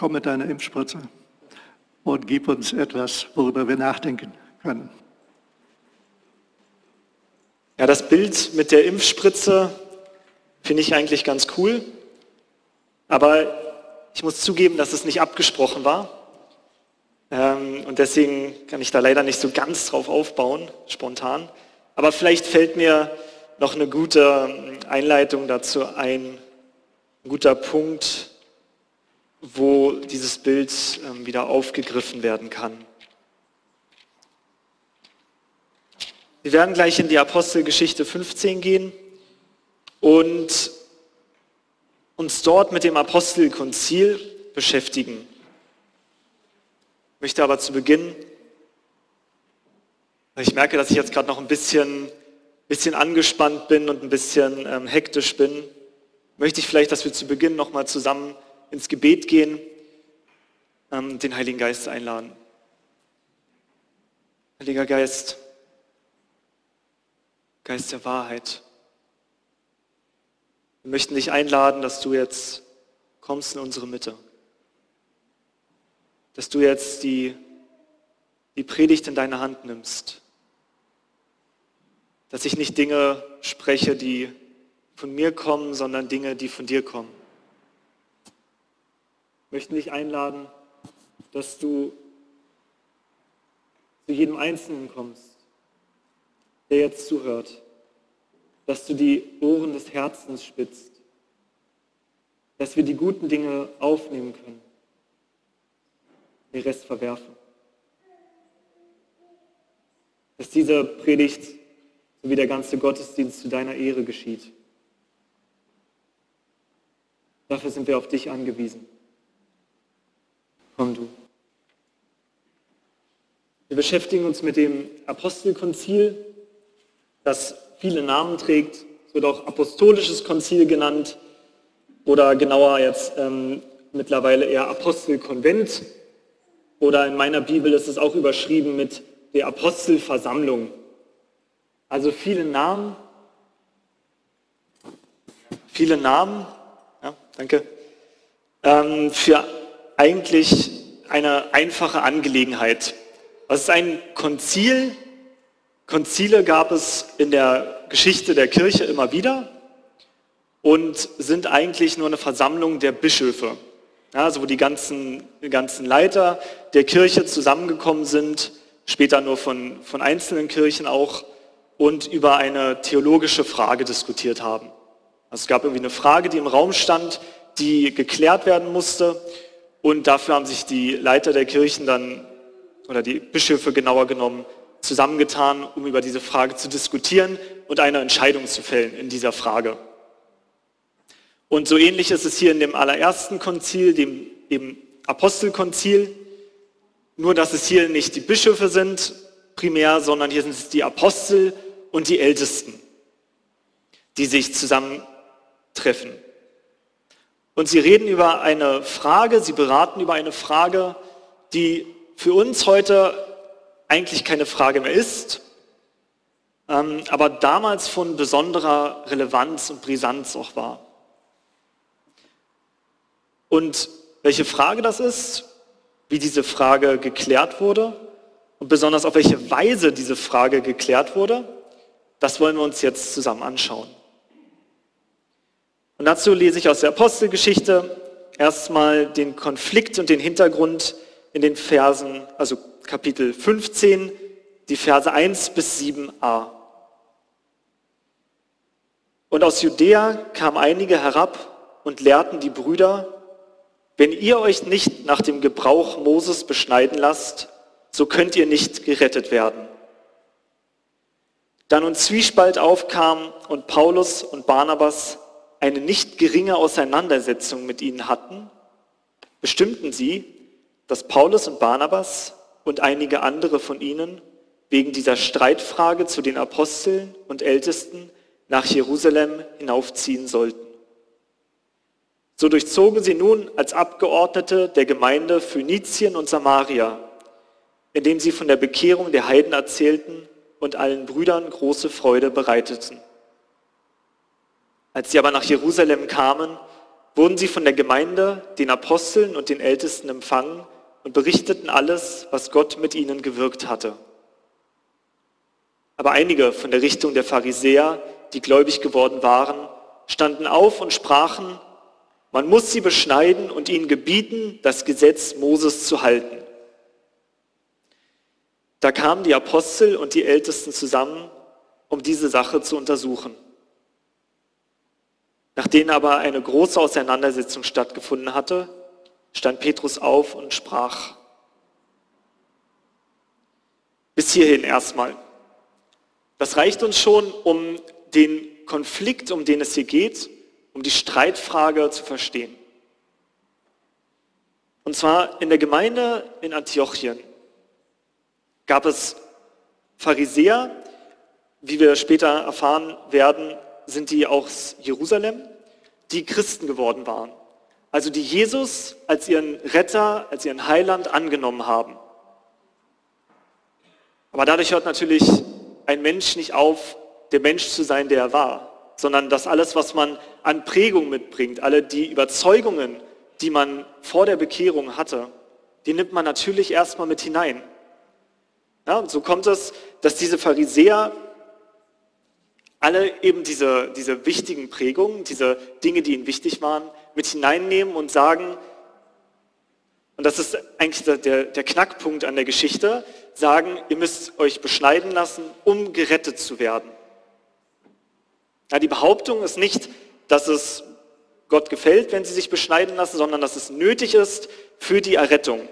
komm mit deiner Impfspritze und gib uns etwas, worüber wir nachdenken können. Ja, das Bild mit der Impfspritze finde ich eigentlich ganz cool. Aber ich muss zugeben, dass es nicht abgesprochen war. Ähm, und deswegen kann ich da leider nicht so ganz drauf aufbauen, spontan. Aber vielleicht fällt mir noch eine gute Einleitung dazu ein, ein guter Punkt, wo dieses Bild ähm, wieder aufgegriffen werden kann. Wir werden gleich in die Apostelgeschichte 15 gehen und uns dort mit dem Apostelkonzil beschäftigen. Ich möchte aber zu Beginn, ich merke, dass ich jetzt gerade noch ein bisschen, bisschen angespannt bin und ein bisschen ähm, hektisch bin, möchte ich vielleicht, dass wir zu Beginn nochmal zusammen ins Gebet gehen, ähm, den Heiligen Geist einladen. Heiliger Geist, Geist der Wahrheit, wir möchten dich einladen, dass du jetzt kommst in unsere Mitte. Dass du jetzt die, die Predigt in deine Hand nimmst. Dass ich nicht Dinge spreche, die von mir kommen, sondern Dinge, die von dir kommen. Möchten dich einladen, dass du zu jedem Einzelnen kommst, der jetzt zuhört dass du die Ohren des Herzens spitzt, dass wir die guten Dinge aufnehmen können, den Rest verwerfen. Dass diese Predigt sowie der ganze Gottesdienst zu deiner Ehre geschieht. Dafür sind wir auf dich angewiesen. Komm du. Wir beschäftigen uns mit dem Apostelkonzil, das viele Namen trägt. Es wird auch apostolisches Konzil genannt oder genauer jetzt ähm, mittlerweile eher Apostelkonvent. Oder in meiner Bibel ist es auch überschrieben mit der Apostelversammlung. Also viele Namen, viele Namen, ja, danke, ähm, für eigentlich eine einfache Angelegenheit. Was ist ein Konzil? Konzile gab es in der Geschichte der Kirche immer wieder und sind eigentlich nur eine Versammlung der Bischöfe. Also wo die ganzen, die ganzen Leiter der Kirche zusammengekommen sind, später nur von, von einzelnen Kirchen auch, und über eine theologische Frage diskutiert haben. Also es gab irgendwie eine Frage, die im Raum stand, die geklärt werden musste. Und dafür haben sich die Leiter der Kirchen dann, oder die Bischöfe genauer genommen, zusammengetan, um über diese Frage zu diskutieren und eine Entscheidung zu fällen in dieser Frage. Und so ähnlich ist es hier in dem allerersten Konzil, dem, dem Apostelkonzil, nur dass es hier nicht die Bischöfe sind primär, sondern hier sind es die Apostel und die Ältesten, die sich zusammentreffen. Und sie reden über eine Frage, sie beraten über eine Frage, die für uns heute eigentlich keine Frage mehr ist, ähm, aber damals von besonderer Relevanz und Brisanz auch war. Und welche Frage das ist, wie diese Frage geklärt wurde und besonders auf welche Weise diese Frage geklärt wurde, das wollen wir uns jetzt zusammen anschauen. Und dazu lese ich aus der Apostelgeschichte erstmal den Konflikt und den Hintergrund in den Versen, also Kapitel 15, die Verse 1 bis 7a. Und aus Judäa kamen einige herab und lehrten die Brüder, wenn ihr euch nicht nach dem Gebrauch Moses beschneiden lasst, so könnt ihr nicht gerettet werden. Da nun Zwiespalt aufkam und Paulus und Barnabas eine nicht geringe Auseinandersetzung mit ihnen hatten, bestimmten sie, dass Paulus und Barnabas und einige andere von ihnen wegen dieser Streitfrage zu den Aposteln und Ältesten nach Jerusalem hinaufziehen sollten. So durchzogen sie nun als Abgeordnete der Gemeinde Phönizien und Samaria, indem sie von der Bekehrung der Heiden erzählten und allen Brüdern große Freude bereiteten. Als sie aber nach Jerusalem kamen, wurden sie von der Gemeinde, den Aposteln und den Ältesten empfangen und berichteten alles, was Gott mit ihnen gewirkt hatte. Aber einige von der Richtung der Pharisäer, die gläubig geworden waren, standen auf und sprachen, man muss sie beschneiden und ihnen gebieten, das Gesetz Moses zu halten. Da kamen die Apostel und die Ältesten zusammen, um diese Sache zu untersuchen. Nachdem aber eine große Auseinandersetzung stattgefunden hatte, stand Petrus auf und sprach. Bis hierhin erstmal. Das reicht uns schon, um den Konflikt, um den es hier geht, um die Streitfrage zu verstehen. Und zwar in der Gemeinde in Antiochien gab es Pharisäer, wie wir später erfahren werden, sind die aus Jerusalem, die Christen geworden waren. Also die Jesus als ihren Retter, als ihren Heiland angenommen haben. Aber dadurch hört natürlich ein Mensch nicht auf, der Mensch zu sein, der er war, sondern dass alles, was man an Prägung mitbringt, alle die Überzeugungen, die man vor der Bekehrung hatte, die nimmt man natürlich erstmal mit hinein. Ja, und so kommt es, dass diese Pharisäer alle eben diese, diese wichtigen Prägungen, diese Dinge, die ihnen wichtig waren, mit hineinnehmen und sagen, und das ist eigentlich der, der Knackpunkt an der Geschichte, sagen, ihr müsst euch beschneiden lassen, um gerettet zu werden. Ja, die Behauptung ist nicht, dass es Gott gefällt, wenn sie sich beschneiden lassen, sondern dass es nötig ist für die Errettung.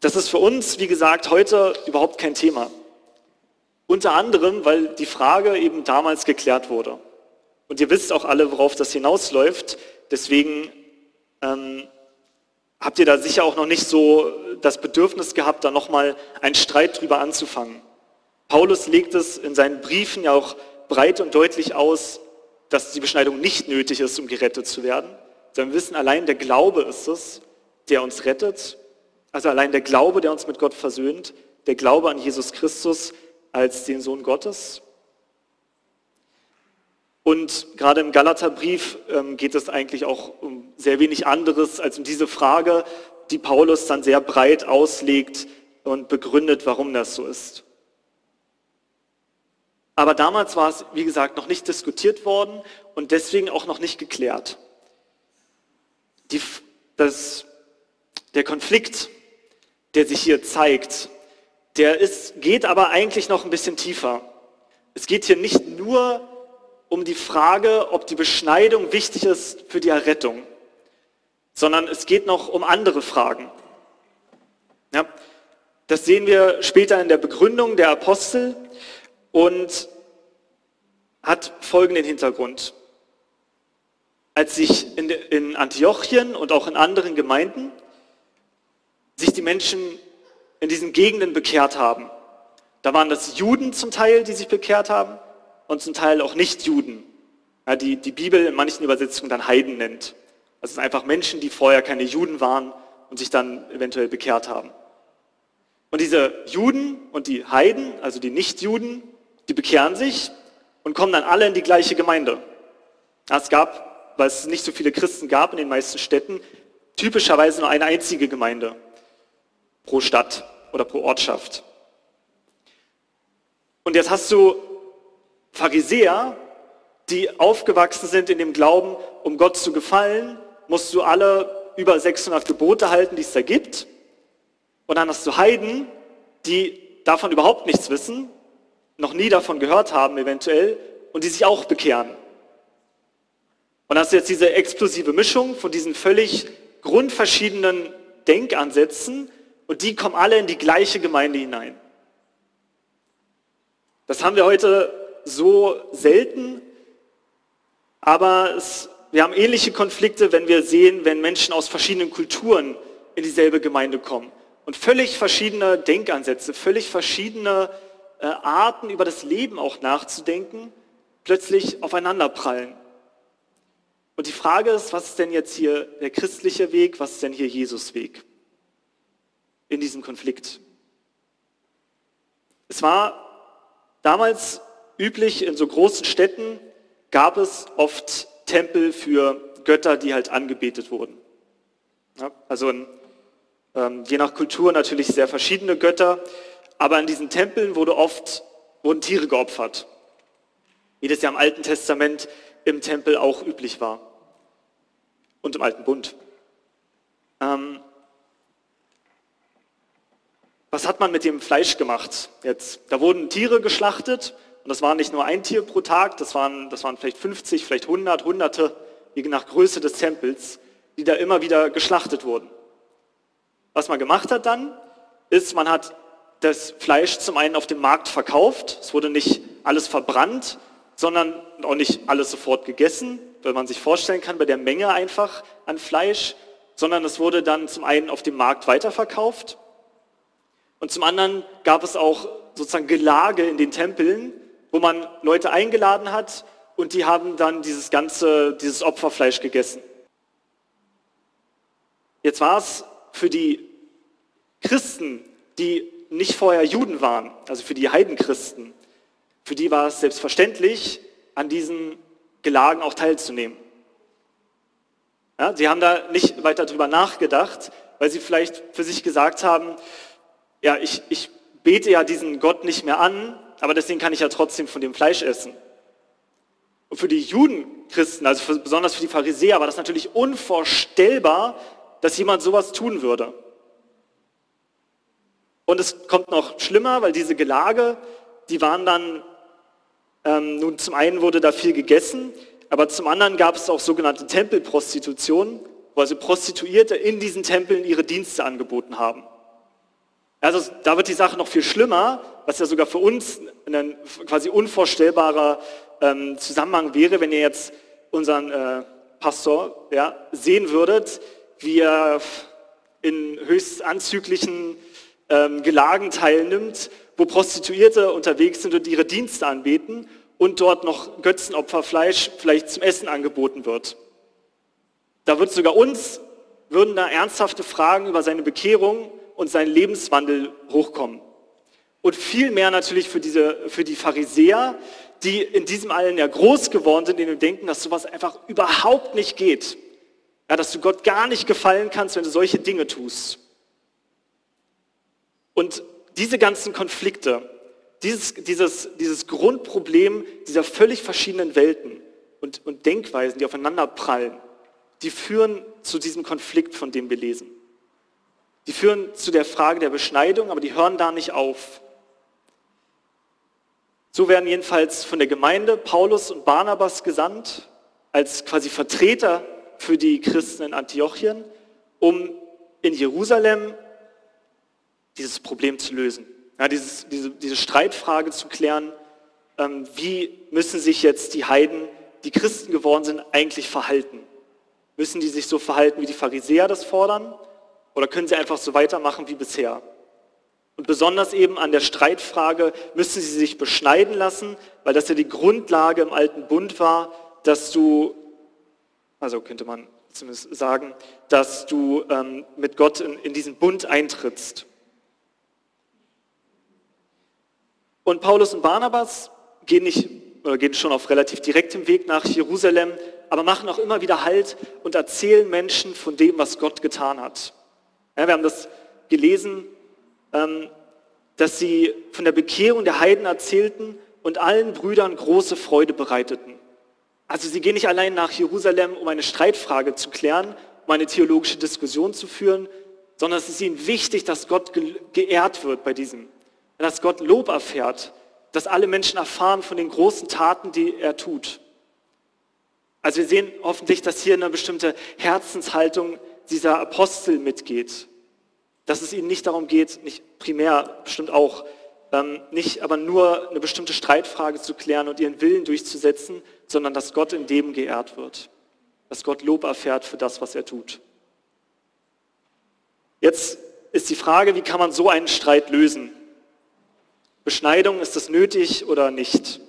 Das ist für uns, wie gesagt, heute überhaupt kein Thema. Unter anderem, weil die Frage eben damals geklärt wurde. Und ihr wisst auch alle, worauf das hinausläuft. Deswegen ähm, habt ihr da sicher auch noch nicht so das Bedürfnis gehabt, da nochmal einen Streit drüber anzufangen. Paulus legt es in seinen Briefen ja auch breit und deutlich aus, dass die Beschneidung nicht nötig ist, um gerettet zu werden, sondern wir wissen, allein der Glaube ist es, der uns rettet also allein der Glaube, der uns mit Gott versöhnt, der Glaube an Jesus Christus als den Sohn Gottes. Und gerade im Galaterbrief ähm, geht es eigentlich auch um sehr wenig anderes als um diese Frage, die Paulus dann sehr breit auslegt und begründet, warum das so ist. Aber damals war es, wie gesagt, noch nicht diskutiert worden und deswegen auch noch nicht geklärt. Die, das, der Konflikt der sich hier zeigt, der ist, geht aber eigentlich noch ein bisschen tiefer. Es geht hier nicht nur um die Frage, ob die Beschneidung wichtig ist für die Errettung, sondern es geht noch um andere Fragen. Ja, das sehen wir später in der Begründung der Apostel und hat folgenden Hintergrund. Als sich in, in Antiochien und auch in anderen Gemeinden sich die Menschen in diesen Gegenden bekehrt haben. Da waren das Juden zum Teil, die sich bekehrt haben und zum Teil auch Nicht-Juden, ja, die die Bibel in manchen Übersetzungen dann Heiden nennt. Das sind einfach Menschen, die vorher keine Juden waren und sich dann eventuell bekehrt haben. Und diese Juden und die Heiden, also die Nicht-Juden, die bekehren sich und kommen dann alle in die gleiche Gemeinde. Es gab, weil es nicht so viele Christen gab in den meisten Städten, typischerweise nur eine einzige Gemeinde pro Stadt oder pro Ortschaft. Und jetzt hast du Pharisäer, die aufgewachsen sind in dem Glauben, um Gott zu gefallen, musst du alle über 600 Gebote halten, die es da gibt. Und dann hast du Heiden, die davon überhaupt nichts wissen, noch nie davon gehört haben eventuell und die sich auch bekehren. Und hast du jetzt diese explosive Mischung von diesen völlig grundverschiedenen Denkansätzen, und die kommen alle in die gleiche Gemeinde hinein. Das haben wir heute so selten, aber es, wir haben ähnliche Konflikte, wenn wir sehen, wenn Menschen aus verschiedenen Kulturen in dieselbe Gemeinde kommen und völlig verschiedene Denkansätze, völlig verschiedene äh, Arten über das Leben auch nachzudenken, plötzlich aufeinander prallen. Und die Frage ist, was ist denn jetzt hier der christliche Weg, was ist denn hier Jesus Weg? In diesem Konflikt. Es war damals üblich, in so großen Städten gab es oft Tempel für Götter, die halt angebetet wurden. Ja, also in, ähm, je nach Kultur natürlich sehr verschiedene Götter, aber in diesen Tempeln wurde oft, wurden Tiere geopfert, wie das ja im Alten Testament im Tempel auch üblich war und im Alten Bund. Ähm, was hat man mit dem Fleisch gemacht jetzt? Da wurden Tiere geschlachtet und das war nicht nur ein Tier pro Tag, das waren, das waren vielleicht 50, vielleicht 100, Hunderte, je nach Größe des Tempels, die da immer wieder geschlachtet wurden. Was man gemacht hat dann, ist, man hat das Fleisch zum einen auf dem Markt verkauft, es wurde nicht alles verbrannt, sondern auch nicht alles sofort gegessen, weil man sich vorstellen kann, bei der Menge einfach an Fleisch, sondern es wurde dann zum einen auf dem Markt weiterverkauft und zum anderen gab es auch sozusagen Gelage in den Tempeln, wo man Leute eingeladen hat und die haben dann dieses ganze, dieses Opferfleisch gegessen. Jetzt war es für die Christen, die nicht vorher Juden waren, also für die Heidenchristen, für die war es selbstverständlich, an diesen Gelagen auch teilzunehmen. Ja, sie haben da nicht weiter drüber nachgedacht, weil sie vielleicht für sich gesagt haben, ja, ich, ich bete ja diesen Gott nicht mehr an, aber deswegen kann ich ja trotzdem von dem Fleisch essen. Und für die Judenchristen, also für, besonders für die Pharisäer, war das natürlich unvorstellbar, dass jemand sowas tun würde. Und es kommt noch schlimmer, weil diese Gelage, die waren dann, ähm, nun zum einen wurde da viel gegessen, aber zum anderen gab es auch sogenannte Tempelprostitution, wo also Prostituierte in diesen Tempeln ihre Dienste angeboten haben. Also da wird die Sache noch viel schlimmer, was ja sogar für uns ein quasi unvorstellbarer ähm, Zusammenhang wäre, wenn ihr jetzt unseren äh, Pastor ja, sehen würdet, wie er in höchst anzüglichen ähm, Gelagen teilnimmt, wo Prostituierte unterwegs sind und ihre Dienste anbeten und dort noch Götzenopferfleisch vielleicht zum Essen angeboten wird. Da wird sogar uns, würden da ernsthafte Fragen über seine Bekehrung und seinen Lebenswandel hochkommen. Und viel mehr natürlich für, diese, für die Pharisäer, die in diesem allen ja groß geworden sind, denen denken, dass sowas einfach überhaupt nicht geht. Ja, dass du Gott gar nicht gefallen kannst, wenn du solche Dinge tust. Und diese ganzen Konflikte, dieses, dieses, dieses Grundproblem dieser völlig verschiedenen Welten und, und Denkweisen, die aufeinander prallen, die führen zu diesem Konflikt, von dem wir lesen. Die führen zu der Frage der Beschneidung, aber die hören da nicht auf. So werden jedenfalls von der Gemeinde Paulus und Barnabas gesandt, als quasi Vertreter für die Christen in Antiochien, um in Jerusalem dieses Problem zu lösen. Ja, dieses, diese, diese Streitfrage zu klären, ähm, wie müssen sich jetzt die Heiden, die Christen geworden sind, eigentlich verhalten? Müssen die sich so verhalten, wie die Pharisäer das fordern? Oder können sie einfach so weitermachen wie bisher? Und besonders eben an der Streitfrage, müssen sie sich beschneiden lassen, weil das ja die Grundlage im alten Bund war, dass du, also könnte man zumindest sagen, dass du ähm, mit Gott in, in diesen Bund eintrittst. Und Paulus und Barnabas gehen, nicht, oder gehen schon auf relativ direktem Weg nach Jerusalem, aber machen auch immer wieder Halt und erzählen Menschen von dem, was Gott getan hat. Ja, wir haben das gelesen, ähm, dass sie von der Bekehrung der Heiden erzählten und allen Brüdern große Freude bereiteten. Also sie gehen nicht allein nach Jerusalem, um eine Streitfrage zu klären, um eine theologische Diskussion zu führen, sondern es ist ihnen wichtig, dass Gott geehrt wird bei diesem, dass Gott Lob erfährt, dass alle Menschen erfahren von den großen Taten, die er tut. Also wir sehen hoffentlich, dass hier eine bestimmte Herzenshaltung dieser Apostel mitgeht dass es ihnen nicht darum geht, nicht primär bestimmt auch, ähm, nicht aber nur eine bestimmte Streitfrage zu klären und ihren Willen durchzusetzen, sondern dass Gott in dem geehrt wird, dass Gott Lob erfährt für das, was er tut. Jetzt ist die Frage, wie kann man so einen Streit lösen? Beschneidung, ist das nötig oder nicht?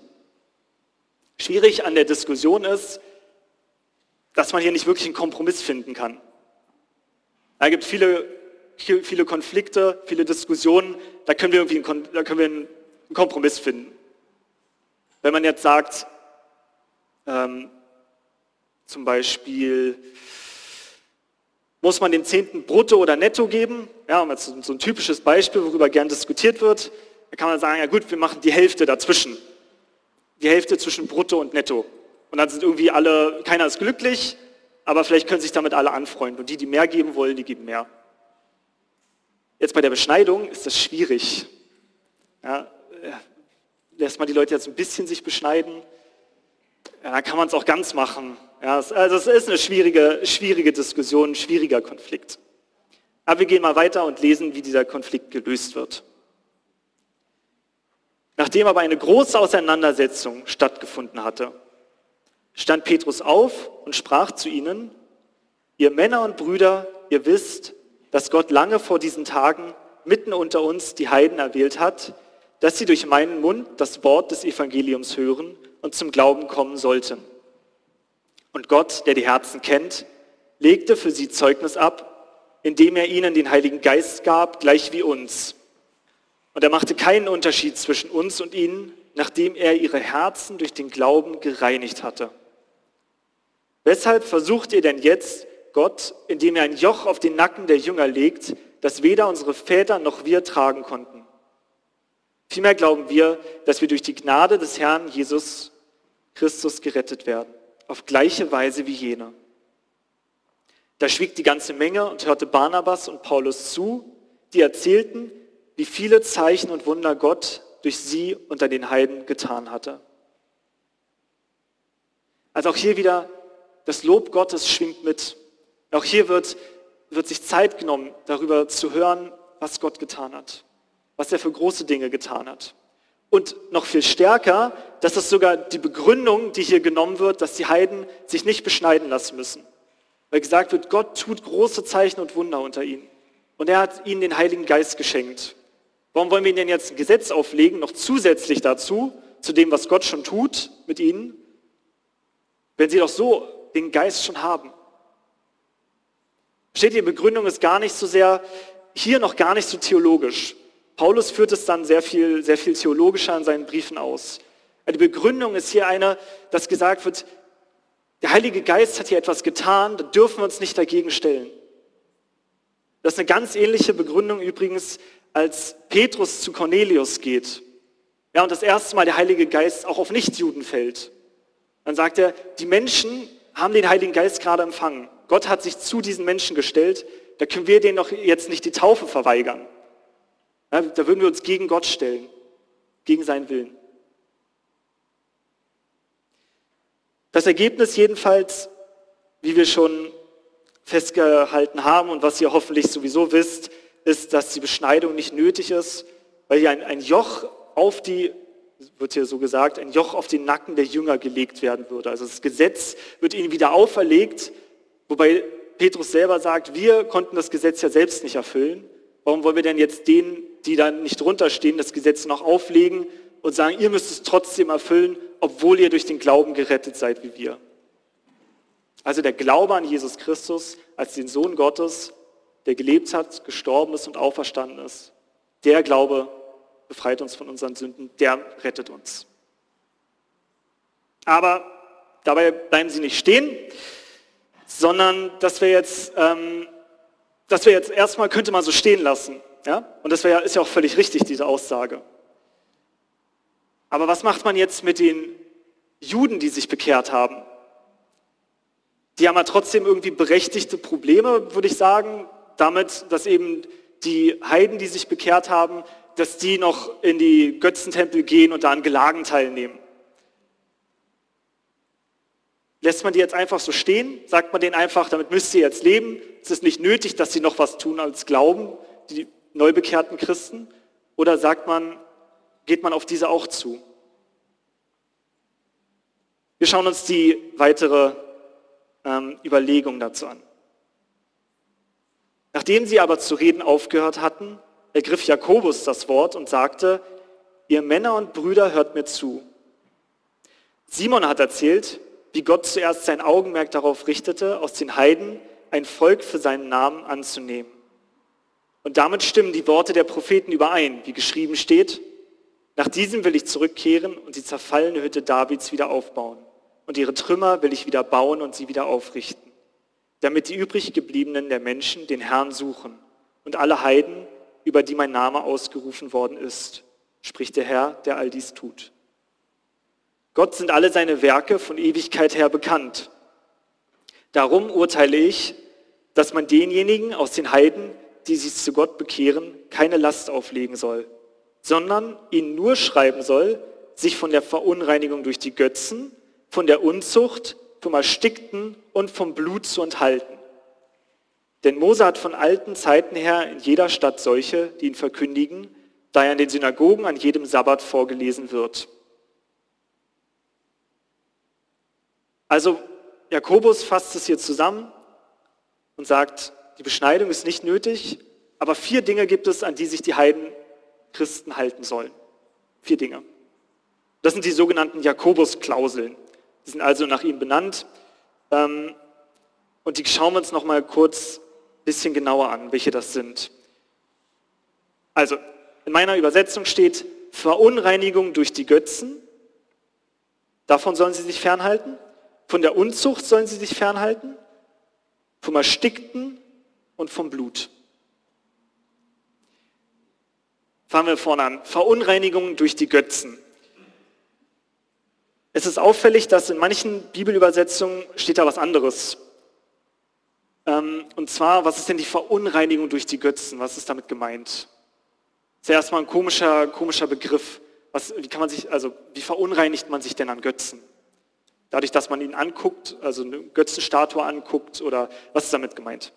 Schwierig an der Diskussion ist, dass man hier nicht wirklich einen Kompromiss finden kann. Da gibt viele viele Konflikte, viele Diskussionen, da können wir irgendwie einen, da können wir einen Kompromiss finden. Wenn man jetzt sagt, ähm, Zum Beispiel muss man den Zehnten brutto oder netto geben? Ja, so ein typisches Beispiel, worüber gern diskutiert wird. Da kann man sagen, ja gut, wir machen die Hälfte dazwischen. Die Hälfte zwischen brutto und netto. Und dann sind irgendwie alle, keiner ist glücklich, aber vielleicht können sich damit alle anfreunden. Und die, die mehr geben wollen, die geben mehr. Jetzt bei der Beschneidung ist das schwierig. Ja, äh, lässt man die Leute jetzt ein bisschen sich beschneiden, ja, dann kann man es auch ganz machen. Ja, also es ist eine schwierige, schwierige Diskussion, ein schwieriger Konflikt. Aber wir gehen mal weiter und lesen, wie dieser Konflikt gelöst wird. Nachdem aber eine große Auseinandersetzung stattgefunden hatte, stand Petrus auf und sprach zu ihnen, ihr Männer und Brüder, ihr wisst, dass Gott lange vor diesen Tagen mitten unter uns die Heiden erwählt hat, dass sie durch meinen Mund das Wort des Evangeliums hören und zum Glauben kommen sollten. Und Gott, der die Herzen kennt, legte für sie Zeugnis ab, indem er ihnen den Heiligen Geist gab, gleich wie uns. Und er machte keinen Unterschied zwischen uns und ihnen, nachdem er ihre Herzen durch den Glauben gereinigt hatte. Weshalb versucht ihr denn jetzt, Gott, indem er ein Joch auf den Nacken der Jünger legt, das weder unsere Väter noch wir tragen konnten? Vielmehr glauben wir, dass wir durch die Gnade des Herrn Jesus Christus gerettet werden auf gleiche Weise wie jene. Da schwieg die ganze Menge und hörte Barnabas und Paulus zu, die erzählten, wie viele Zeichen und Wunder Gott durch sie unter den Heiden getan hatte. Also auch hier wieder, das Lob Gottes schwingt mit. Auch hier wird, wird sich Zeit genommen, darüber zu hören, was Gott getan hat, was er für große Dinge getan hat. Und noch viel stärker, das ist sogar die Begründung, die hier genommen wird, dass die Heiden sich nicht beschneiden lassen müssen. Weil gesagt wird, Gott tut große Zeichen und Wunder unter ihnen. Und er hat ihnen den Heiligen Geist geschenkt. Warum wollen wir ihnen denn jetzt ein Gesetz auflegen, noch zusätzlich dazu, zu dem, was Gott schon tut mit ihnen, wenn sie doch so den Geist schon haben? Steht die Begründung ist gar nicht so sehr, hier noch gar nicht so theologisch. Paulus führt es dann sehr viel, sehr viel theologischer in seinen Briefen aus. Die Begründung ist hier eine, dass gesagt wird, der Heilige Geist hat hier etwas getan, da dürfen wir uns nicht dagegen stellen. Das ist eine ganz ähnliche Begründung übrigens, als Petrus zu Cornelius geht. Ja, und das erste Mal der Heilige Geist auch auf Nichtjuden fällt. Dann sagt er, die Menschen haben den Heiligen Geist gerade empfangen. Gott hat sich zu diesen Menschen gestellt, da können wir denen doch jetzt nicht die Taufe verweigern. Da würden wir uns gegen Gott stellen, gegen seinen Willen. Das Ergebnis jedenfalls, wie wir schon festgehalten haben und was ihr hoffentlich sowieso wisst, ist, dass die Beschneidung nicht nötig ist, weil hier ein, ein Joch auf die, wird hier so gesagt, ein Joch auf den Nacken der Jünger gelegt werden würde. Also das Gesetz wird ihnen wieder auferlegt, wobei Petrus selber sagt, wir konnten das Gesetz ja selbst nicht erfüllen. Warum wollen wir denn jetzt denen, die da nicht drunter stehen, das Gesetz noch auflegen und sagen, ihr müsst es trotzdem erfüllen, obwohl ihr durch den Glauben gerettet seid wie wir? Also der Glaube an Jesus Christus als den Sohn Gottes, der gelebt hat, gestorben ist und auferstanden ist, der Glaube befreit uns von unseren Sünden, der rettet uns. Aber dabei bleiben sie nicht stehen, sondern dass wir jetzt ähm, das wir jetzt erstmal könnte man so stehen lassen. Ja? Und das wär, ist ja auch völlig richtig, diese Aussage. Aber was macht man jetzt mit den Juden, die sich bekehrt haben? Die haben ja trotzdem irgendwie berechtigte Probleme, würde ich sagen, damit, dass eben die Heiden, die sich bekehrt haben, dass die noch in die Götzentempel gehen und da an Gelagen teilnehmen. Lässt man die jetzt einfach so stehen? Sagt man denen einfach, damit müsst ihr jetzt leben? Es ist nicht nötig, dass sie noch was tun als glauben, die neubekehrten Christen? Oder sagt man, geht man auf diese auch zu? Wir schauen uns die weitere ähm, Überlegung dazu an. Nachdem sie aber zu reden aufgehört hatten, ergriff Jakobus das Wort und sagte, ihr Männer und Brüder hört mir zu. Simon hat erzählt, wie Gott zuerst sein Augenmerk darauf richtete, aus den Heiden ein Volk für seinen Namen anzunehmen. Und damit stimmen die Worte der Propheten überein, wie geschrieben steht, nach diesem will ich zurückkehren und die zerfallene Hütte Davids wieder aufbauen. und ihre Trümmer will ich wieder bauen und sie wieder aufrichten, damit die übrig gebliebenen der Menschen den Herrn suchen und alle Heiden, über die mein Name ausgerufen worden ist, spricht der Herr, der all dies tut. Gott sind alle seine Werke von Ewigkeit her bekannt. Darum urteile ich, dass man denjenigen aus den Heiden, die sich zu Gott bekehren, keine Last auflegen soll, sondern ihnen nur schreiben soll, sich von der Verunreinigung durch die Götzen, von der Unzucht, vom Erstickten und vom Blut zu enthalten. Denn Mose hat von alten Zeiten her in jeder Stadt solche, die ihn verkündigen, da er in den Synagogen an jedem Sabbat vorgelesen wird. Also Jakobus fasst es hier zusammen und sagt, die Beschneidung ist nicht nötig, aber vier Dinge gibt es, an die sich die Heiden Christen halten sollen. Vier Dinge. Das sind die sogenannten Jakobus-Klauseln. Die sind also nach ihm benannt. Ähm, und die schauen wir uns noch mal kurz bisschen genauer an, welche das sind. Also, in meiner Übersetzung steht Verunreinigung durch die Götzen. Davon sollen sie sich fernhalten. Von der Unzucht sollen sie sich fernhalten. Vom Erstickten und vom Blut. Fangen wir vorne an. Verunreinigung durch die Götzen. Es ist auffällig, dass in manchen Bibelübersetzungen steht da was anderes. Ähm, und zwar, was ist denn die Verunreinigung durch die Götzen? Was ist damit gemeint? Das ist ja erstmal ein komischer, komischer Begriff. Was, wie kann man sich, also wie verunreinigt man sich denn an Götzen? Dadurch, dass man ihn anguckt, also eine Götzenstatue anguckt oder was ist damit gemeint?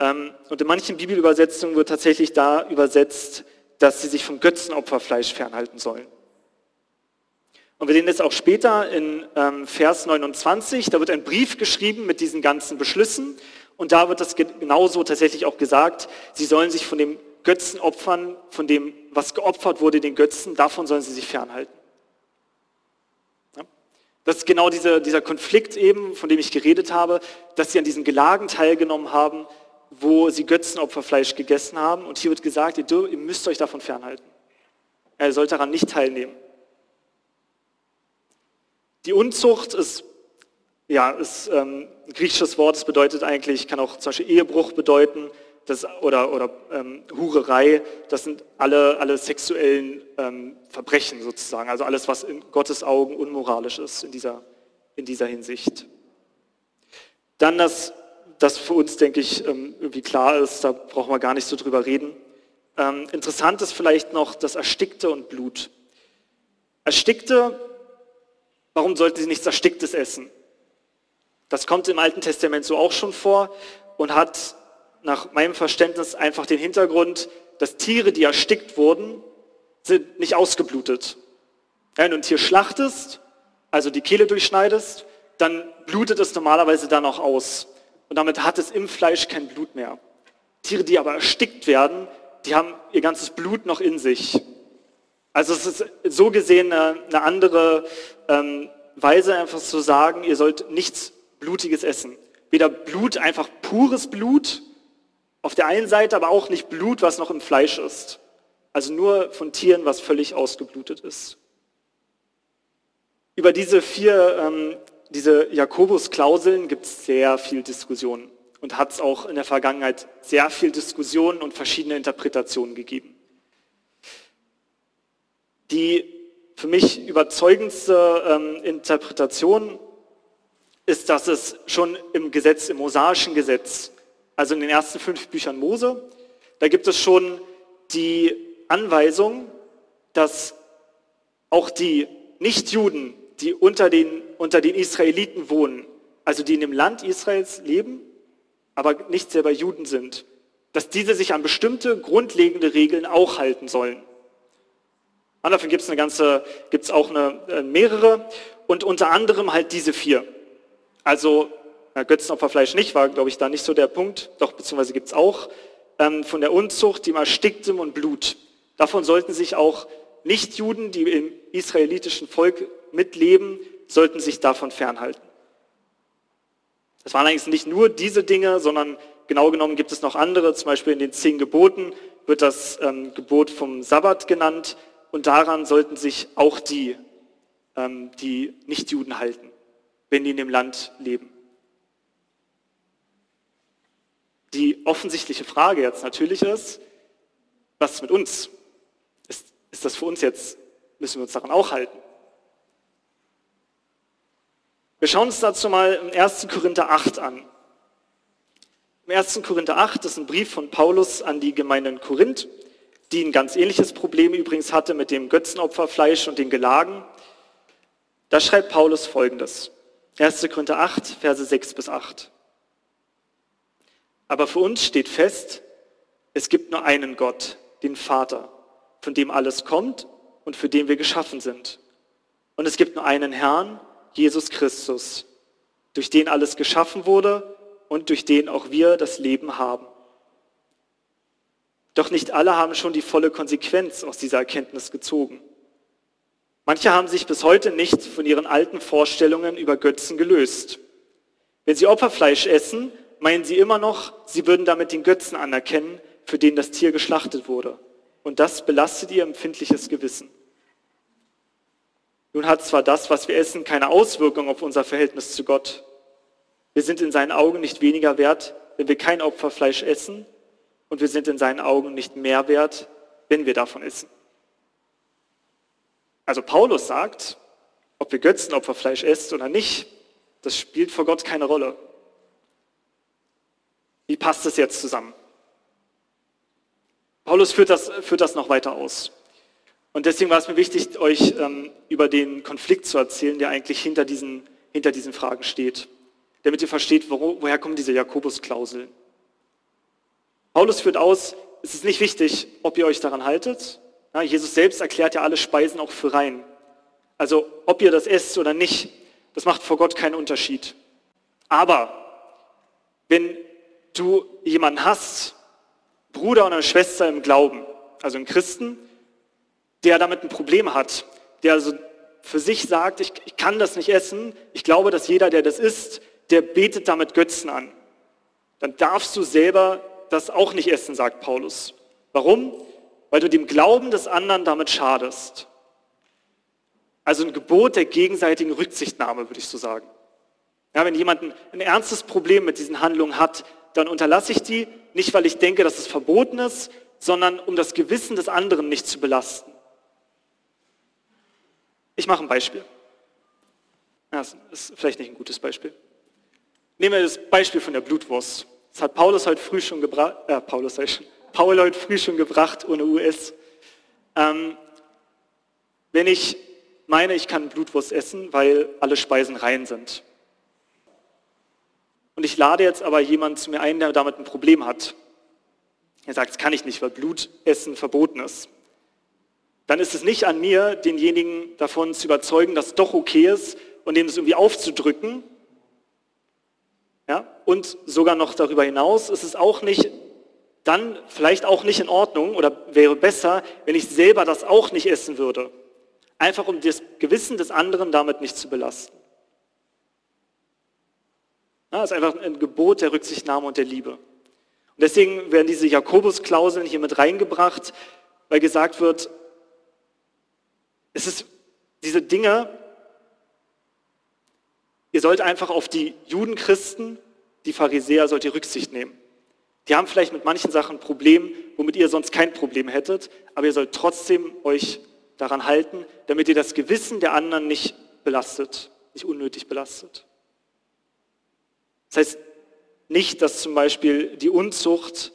Ähm, und in manchen Bibelübersetzungen wird tatsächlich da übersetzt, dass sie sich vom Götzenopferfleisch fernhalten sollen. Und wir sehen das auch später in ähm, Vers 29, da wird ein Brief geschrieben mit diesen ganzen Beschlüssen und da wird das genauso tatsächlich auch gesagt, sie sollen sich von dem Götzenopfern, von dem, was geopfert wurde, den Götzen, davon sollen sie sich fernhalten. Das ist genau dieser, dieser Konflikt eben, von dem ich geredet habe, dass sie an diesen Gelagen teilgenommen haben, wo sie Götzenopferfleisch gegessen haben und hier wird gesagt, ihr, ihr müsst euch davon fernhalten. Er sollt daran nicht teilnehmen. Die Unzucht ist, ja, ist ähm, ein griechisches Wort, das bedeutet eigentlich, kann auch zum Beispiel Ehebruch bedeuten das, oder, oder ähm, Hurerei. Das sind alle, alle sexuellen ähm, Verbrechen sozusagen, also alles, was in Gottes Augen unmoralisch ist in dieser, in dieser Hinsicht. Dann das, das für uns, denke ich, ähm, irgendwie klar ist, da brauchen wir gar nicht so drüber reden. Ähm, interessant ist vielleicht noch das Erstickte und Blut. Erstickte Warum sollte sie nichts Ersticktes essen? Das kommt im Alten Testament so auch schon vor und hat nach meinem Verständnis einfach den Hintergrund, dass Tiere, die erstickt wurden, sind nicht ausgeblutet. Wenn du ein Tier schlachtest, also die Kehle durchschneidest, dann blutet es normalerweise dann auch aus. Und damit hat es im Fleisch kein Blut mehr. Tiere, die aber erstickt werden, die haben ihr ganzes Blut noch in sich. Also es ist so gesehen eine, andere ähm, Weise, einfach zu sagen, ihr sollt nichts Blutiges essen. Weder Blut, einfach pures Blut auf der einen Seite, aber auch nicht Blut, was noch im Fleisch ist. Also nur von Tieren, was völlig ausgeblutet ist. Über diese vier, ähm, diese Jakobus-Klauseln gibt es sehr viel Diskussion und hat es auch in der Vergangenheit sehr viel Diskussionen und verschiedene Interpretationen gegeben. Die für mich überzeugendste ähm, Interpretation ist, dass es schon im Gesetz, im mosaischen Gesetz, also in den ersten fünf Büchern Mose, da gibt es schon die Anweisung, dass auch die Nichtjuden, die unter den, unter den Israeliten wohnen, also die in dem Land Israels leben, aber nicht selber Juden sind, dass diese sich an bestimmte grundlegende Regeln auch halten sollen. Und dafür gibt es eine ganze, gibt es auch eine, äh, mehrere und unter anderem halt diese vier. Also äh, Götzenopferfleisch nicht, war glaube ich da nicht so der Punkt, doch beziehungsweise gibt es auch ähm, von der Unzucht, dem Ersticktem und Blut. Davon sollten sich auch Nichtjuden, die im israelitischen Volk mitleben, sollten sich davon fernhalten. Es waren eigentlich nicht nur diese Dinge, sondern genau genommen gibt es noch andere, zum Beispiel in den zehn Geboten wird das ähm, Gebot vom Sabbat genannt, und daran sollten sich auch die, ähm, die Nichtjuden halten. Wenn die in dem Land leben. Die offensichtliche Frage jetzt natürlich ist, was ist mit uns? Ist, ist das für uns jetzt, müssen wir uns daran auch halten? Wir schauen uns dazu mal im 1. Korinther 8 an. Im 1. Korinther 8 ist ein Brief von Paulus an die Gemeinde in Korinth, die ein ganz ähnliches Problem übrigens hatte mit dem Götzenopferfleisch und den Gelagen. Da schreibt Paulus folgendes. 1. Korinther 8, Verse 6 bis 8. Aber für uns steht fest, es gibt nur einen Gott, den Vater, von dem alles kommt und für den wir geschaffen sind. Und es gibt nur einen Herrn, Jesus Christus, durch den alles geschaffen wurde und durch den auch wir das Leben haben. Doch nicht alle haben schon die volle Konsequenz aus dieser Erkenntnis gezogen. Manche haben sich bis heute nicht von ihren alten Vorstellungen über Götzen gelöst. Wenn sie Opferfleisch essen, meinen sie immer noch, sie würden damit den Götzen anerkennen, für den das Tier geschlachtet wurde. Und das belastet ihr empfindliches Gewissen. Nun hat zwar das, was wir essen, keine Auswirkung auf unser Verhältnis zu Gott. Wir sind in seinen Augen nicht weniger wert, wenn wir kein Opferfleisch essen, und wir sind in seinen Augen nicht mehr wert, wenn wir davon essen. Also Paulus sagt, ob wir Götzenopferfleisch essen oder nicht, das spielt vor Gott keine Rolle. Wie passt das jetzt zusammen? Paulus führt das, führt das noch weiter aus. Und deswegen war es mir wichtig, euch ähm, über den Konflikt zu erzählen, der eigentlich hinter diesen, hinter diesen Fragen steht. Damit ihr versteht, wo, woher kommen diese Jakobus-Klauseln. Paulus führt aus, es ist nicht wichtig, ob ihr euch daran haltet, ja, Jesus selbst erklärt ja alle Speisen auch für rein. Also ob ihr das esst oder nicht, das macht vor Gott keinen Unterschied. Aber wenn du jemanden hast, Bruder oder Schwester im Glauben, also einen Christen, der damit ein Problem hat, der also für sich sagt, ich, ich kann das nicht essen, ich glaube, dass jeder, der das isst, der betet damit Götzen an. Dann darfst du selber das auch nicht essen, sagt Paulus. Warum? Weil du dem Glauben des anderen damit schadest. Also ein Gebot der gegenseitigen Rücksichtnahme, würde ich so sagen. Ja, wenn jemand ein, ernstes Problem mit diesen Handlungen hat, dann unterlasse ich die, nicht weil ich denke, dass es verboten ist, sondern um das Gewissen des anderen nicht zu belasten. Ich mache ein Beispiel. Das ist vielleicht nicht ein gutes Beispiel. Nehmen wir das Beispiel von der Blutwurst. Das hat Paulus heute früh schon gebracht, äh, Paulus schon, Paul heute früh schon gebracht ohne US. Ähm, wenn ich meine, ich kann Blutwurst essen, weil alle Speisen rein sind. Und ich lade jetzt aber jemanden zu mir ein, der damit ein Problem hat. Er sagt, das kann ich nicht, weil Blutessen verboten ist. Dann ist es nicht an mir, denjenigen davon zu überzeugen, dass es doch okay ist und dem es irgendwie aufzudrücken. Ja? Und sogar noch darüber hinaus ist es auch nicht dann vielleicht auch nicht in Ordnung oder wäre besser, wenn ich selber das auch nicht essen würde. Einfach um das Gewissen des anderen damit nicht zu belasten. das ist einfach ein Gebot der Rücksichtnahme und der Liebe. Und deswegen werden diese Jakobus-Klauseln hier mit reingebracht, weil gesagt wird, es ist diese Dinge, ihr sollt einfach auf die Judenchristen, die Pharisäer, sollt ihr Rücksicht nehmen. Die haben vielleicht mit manchen Sachen ein Problem, womit ihr sonst kein Problem hättet, aber ihr sollt trotzdem euch daran halten, damit ihr das Gewissen der anderen nicht belastet, nicht unnötig belastet. Das heißt nicht, dass zum Beispiel die Unzucht,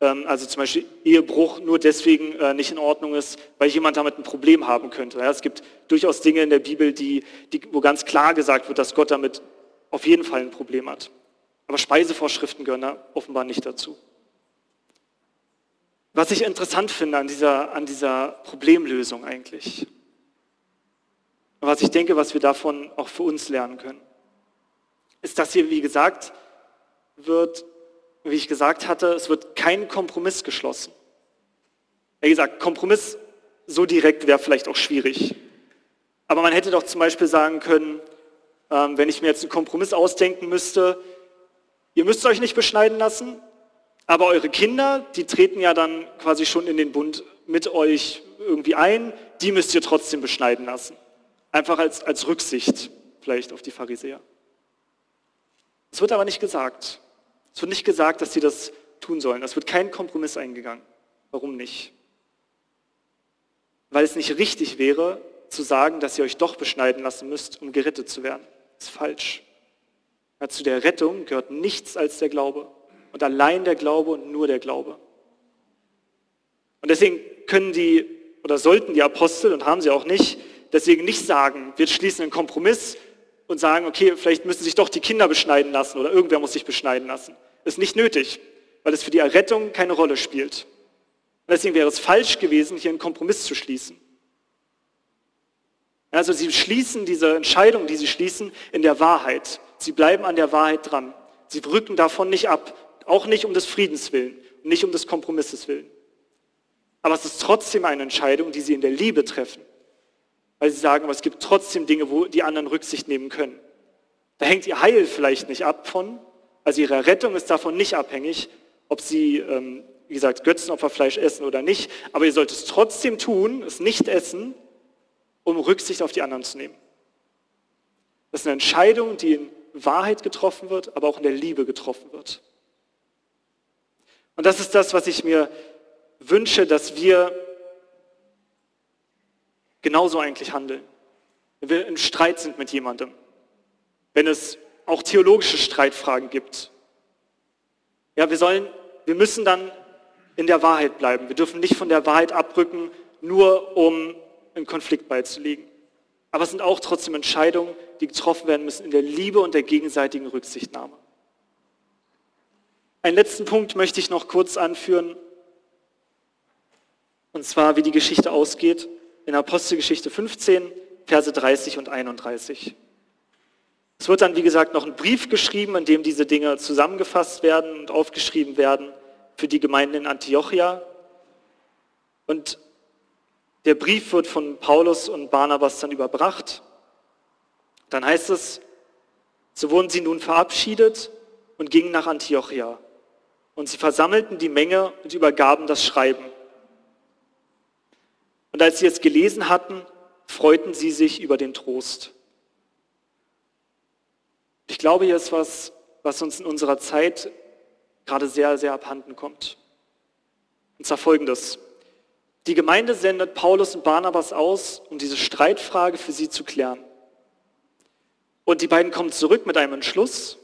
ähm, also zum Beispiel Ehebruch, nur deswegen äh, nicht in Ordnung ist, weil jemand damit ein Problem haben könnte. Es gibt durchaus Dinge in der Bibel, die, die, wo ganz klar gesagt wird, dass Gott damit auf jeden Fall ein Problem hat. Aber Speisevorschriften gehören da offenbar nicht dazu. Was ich interessant finde an dieser, an dieser Problemlösung eigentlich, was ich denke, was wir davon auch für uns lernen können, ist, dass hier, wie gesagt, wird, wie ich gesagt hatte, es wird kein Kompromiss geschlossen. Wie gesagt, Kompromiss so direkt wäre vielleicht auch schwierig. Aber man hätte doch zum Beispiel sagen können, ähm, wenn ich mir jetzt einen Kompromiss ausdenken müsste, Ihr müsst euch nicht beschneiden lassen, aber eure Kinder, die treten ja dann quasi schon in den Bund mit euch irgendwie ein, die müsst ihr trotzdem beschneiden lassen. Einfach als, als Rücksicht vielleicht auf die Pharisäer. Es wird aber nicht gesagt. Es wird nicht gesagt, dass sie das tun sollen. Es wird kein Kompromiss eingegangen. Warum nicht? Weil es nicht richtig wäre, zu sagen, dass ihr euch doch beschneiden lassen müsst, um gerettet zu werden. Das ist falsch. Ja, zu der Rettung gehört nichts als der Glaube. Und allein der Glaube und nur der Glaube. Und deswegen können die oder sollten die Apostel, und haben sie auch nicht, deswegen nicht sagen, wir schließen einen Kompromiss und sagen, okay, vielleicht müssen sich doch die Kinder beschneiden lassen oder irgendwer muss sich beschneiden lassen. Ist nicht nötig, weil es für die Errettung keine Rolle spielt. Und deswegen wäre es falsch gewesen, hier einen Kompromiss zu schließen. Also sie schließen diese Entscheidung, die sie schließen, in der Wahrheit. Sie bleiben an der Wahrheit dran. Sie rücken davon nicht ab, auch nicht um des Friedens willen nicht um des Kompromisses willen. Aber es ist trotzdem eine Entscheidung, die sie in der Liebe treffen. Weil sie sagen, aber es gibt trotzdem Dinge, wo die anderen Rücksicht nehmen können. Da hängt ihr Heil vielleicht nicht ab von, also ihre Rettung ist davon nicht abhängig, ob sie, ähm, wie gesagt, Götzenopferfleisch essen oder nicht. Aber ihr sollt es trotzdem tun, es nicht essen, um Rücksicht auf die anderen zu nehmen. Das ist eine Entscheidung, die in Wahrheit getroffen wird, aber auch in der Liebe getroffen wird. Und das ist das, was ich mir wünsche, dass wir genauso eigentlich handeln. Wenn wir in Streit sind mit jemandem, wenn es auch theologische Streitfragen gibt. Ja, wir sollen, wir müssen dann in der Wahrheit bleiben. Wir dürfen nicht von der Wahrheit abrücken, nur um einen Konflikt beizulegen. Aber es sind auch trotzdem Entscheidungen, die getroffen werden müssen in der Liebe und der gegenseitigen Rücksichtnahme. Einen letzten Punkt möchte ich noch kurz anführen, und zwar wie die Geschichte ausgeht in Apostelgeschichte 15, Verse 30 und 31. Es wird dann, wie gesagt, noch ein Brief geschrieben, in dem diese Dinge zusammengefasst werden und aufgeschrieben werden für die Gemeinden in Antiochia. Und der Brief wird von Paulus und Barnabas dann überbracht. Dann heißt es, so wurden sie nun verabschiedet und gingen nach Antiochia. Und sie versammelten die Menge und übergaben das Schreiben. Und als sie es gelesen hatten, freuten sie sich über den Trost. Ich glaube, hier ist was, was uns in unserer Zeit gerade sehr, sehr abhanden kommt. Und zwar folgendes. Die Gemeinde sendet Paulus und Barnabas aus, um diese Streitfrage für sie zu klären. Und die beiden kommen zurück mit einem Entschluss,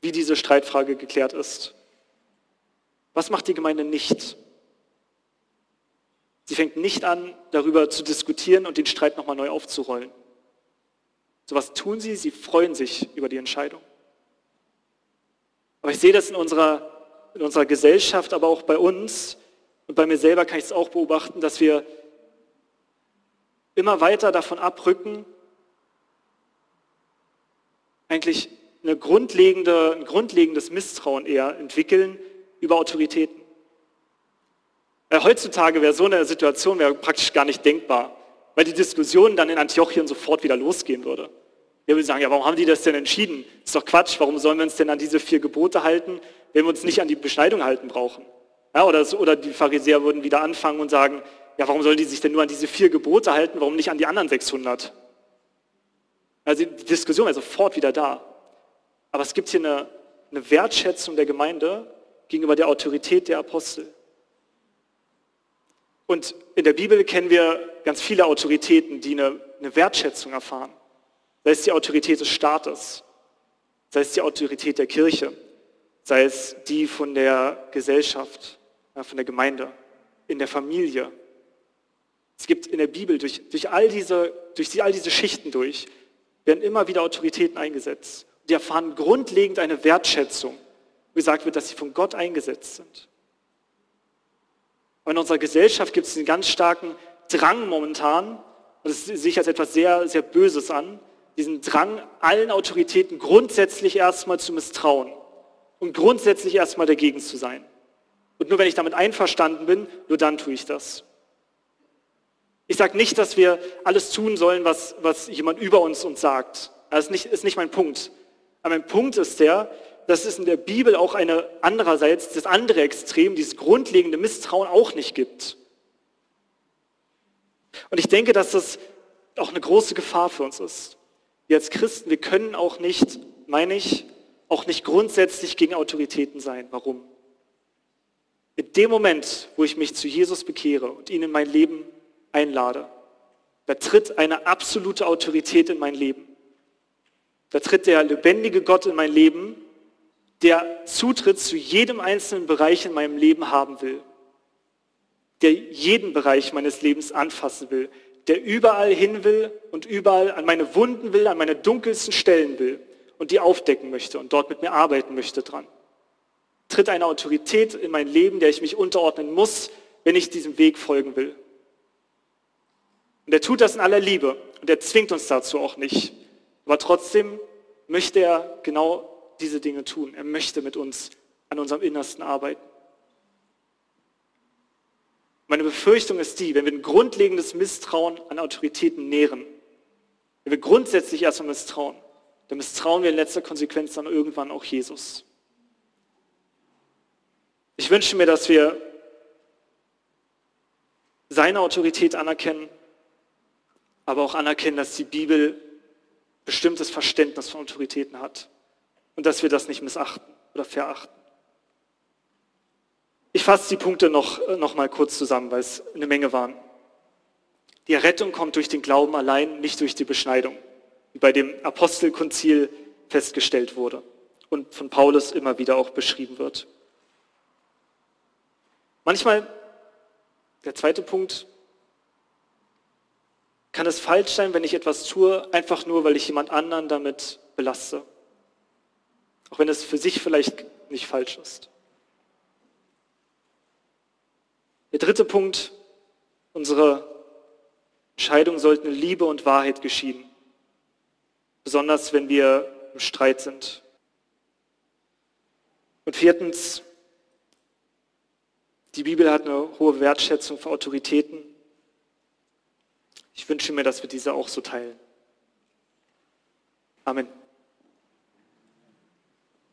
wie diese Streitfrage geklärt ist. Was macht die Gemeinde nicht? Sie fängt nicht an, darüber zu diskutieren und den Streit nochmal neu aufzurollen. So was tun sie, sie freuen sich über die Entscheidung. Aber ich sehe das in unserer, in unserer Gesellschaft, aber auch bei uns und bei mir selber kann ich es auch beobachten, dass wir immer weiter davon abrücken, eigentlich eine grundlegende, ein grundlegendes Misstrauen eher entwickeln über Autoritäten. Weil heutzutage wäre so eine Situation praktisch gar nicht denkbar, weil die Diskussion dann in Antiochien sofort wieder losgehen würde. Wir würden sagen, ja, warum haben die das denn entschieden? Ist doch Quatsch, warum sollen wir uns denn an diese vier Gebote halten, wenn wir uns nicht an die Beschneidung halten brauchen? Ja, oder, oder die Pharisäer würden wieder anfangen und sagen, ja, warum sollen die sich denn nur an diese vier Gebote halten, warum nicht an die anderen 600? Also die Diskussion wäre sofort wieder da. Aber es gibt hier eine, eine Wertschätzung der Gemeinde gegenüber der Autorität der Apostel. Und in der Bibel kennen wir ganz viele Autoritäten, die eine, eine Wertschätzung erfahren. Sei es die Autorität des Staates, sei es die Autorität der Kirche, sei es die von der Gesellschaft, von der Gemeinde, in der Familie. Es gibt in der Bibel durch, durch, all, diese, durch all diese Schichten durch, werden immer wieder Autoritäten eingesetzt. Die erfahren grundlegend eine Wertschätzung, wo gesagt wird, dass sie von Gott eingesetzt sind. Aber in unserer Gesellschaft gibt es einen ganz starken Drang momentan, und das sehe ich als etwas sehr, sehr Böses an, diesen Drang, allen Autoritäten grundsätzlich erstmal zu misstrauen und grundsätzlich erstmal dagegen zu sein. Und nur wenn ich damit einverstanden bin, nur dann tue ich das. Ich sage nicht, dass wir alles tun sollen, was, was jemand über uns uns sagt. Das ist nicht, ist nicht mein Punkt. Aber mein Punkt ist der, dass es in der Bibel auch eine andererseits das andere Extrem, dieses grundlegende Misstrauen auch nicht gibt. Und ich denke, dass das auch eine große Gefahr für uns ist. Wir als Christen, wir können auch nicht meine ich auch nicht grundsätzlich gegen Autoritäten sein. Warum? In dem Moment, wo ich mich zu Jesus bekehre und ihn in mein Leben einlade, da tritt eine absolute Autorität in mein Leben. Da tritt der lebendige Gott in mein Leben, der Zutritt zu jedem einzelnen Bereich in meinem Leben haben will, der jeden Bereich meines Lebens anfassen will, der überall hin will und überall an meine Wunden will, an meine dunkelsten Stellen will und die aufdecken möchte und dort mit mir arbeiten möchte dran. Tritt eine Autorität in mein Leben, der ich mich unterordnen muss, wenn ich diesem Weg folgen will. Und er tut das in aller Liebe und er zwingt uns dazu auch nicht. Aber trotzdem möchte er genau diese Dinge tun. Er möchte mit uns an unserem Innersten arbeiten. Meine Befürchtung ist die, wenn wir ein grundlegendes Misstrauen an Autoritäten nähren, wenn wir grundsätzlich erstmal misstrauen, dann misstrauen wir in letzter Konsequenz dann irgendwann auch Jesus. Ich wünsche mir, dass wir seine Autorität anerkennen, aber auch anerkennen, dass die Bibel bestimmtes Verständnis von Autoritäten hat und dass wir das nicht missachten oder verachten. Ich fasse die Punkte noch, äh, noch mal kurz zusammen, weil es eine Menge waren. Die Errettung kommt durch den Glauben allein, nicht durch die Beschneidung, wie bei dem Apostelkonzil festgestellt wurde und von Paulus immer wieder auch beschrieben wird. Manchmal, der zweite Punkt, kann es falsch sein, wenn ich etwas tue, einfach nur, weil ich jemand anderen damit belaste. Auch wenn es für sich vielleicht nicht falsch ist. Der dritte Punkt, unsere Entscheidungen sollten in Liebe und Wahrheit geschehen. Besonders wenn wir im Streit sind. Und viertens, die Bibel hat eine hohe Wertschätzung für Autoritäten. Ich wünsche mir, dass wir diese auch so teilen. Amen.